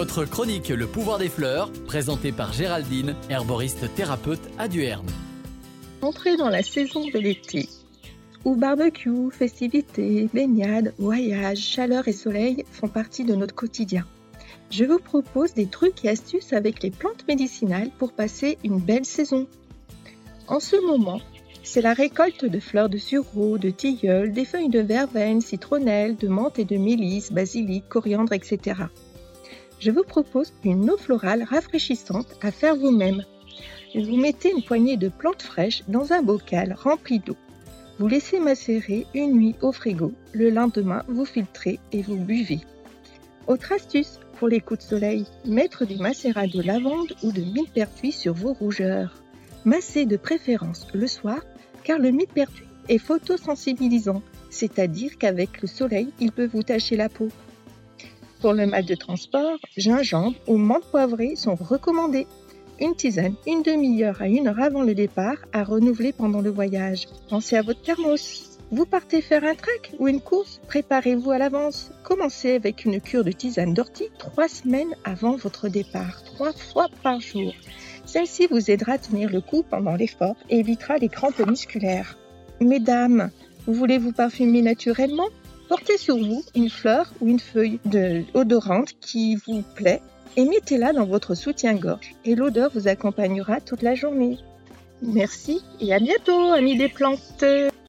votre chronique Le pouvoir des fleurs, présentée par Géraldine, herboriste thérapeute à Duerne. Entrez dans la saison de l'été, où barbecue, festivités, baignades, voyages, chaleur et soleil font partie de notre quotidien. Je vous propose des trucs et astuces avec les plantes médicinales pour passer une belle saison. En ce moment, c'est la récolte de fleurs de sureau, de tilleul, des feuilles de verveine, citronnelle, de menthe et de mélisse, basilic, coriandre, etc. Je vous propose une eau florale rafraîchissante à faire vous-même. Vous mettez une poignée de plantes fraîches dans un bocal rempli d'eau. Vous laissez macérer une nuit au frigo. Le lendemain, vous filtrez et vous buvez. Autre astuce pour les coups de soleil, mettre du macérat de lavande ou de millepertuis sur vos rougeurs. Massez de préférence le soir car le millepertuis est photosensibilisant, c'est-à-dire qu'avec le soleil, il peut vous tacher la peau. Pour le mal de transport, gingembre ou menthe poivrée sont recommandés. Une tisane, une demi-heure à une heure avant le départ, à renouveler pendant le voyage. Pensez à votre thermos. Vous partez faire un trek ou une course Préparez-vous à l'avance. Commencez avec une cure de tisane d'ortie trois semaines avant votre départ, trois fois par jour. Celle-ci vous aidera à tenir le coup pendant l'effort et évitera les crampes musculaires. Mesdames, voulez vous parfumer naturellement? Portez sur vous une fleur ou une feuille odorante qui vous plaît et mettez-la dans votre soutien-gorge et l'odeur vous accompagnera toute la journée. Merci et à bientôt, amis des plantes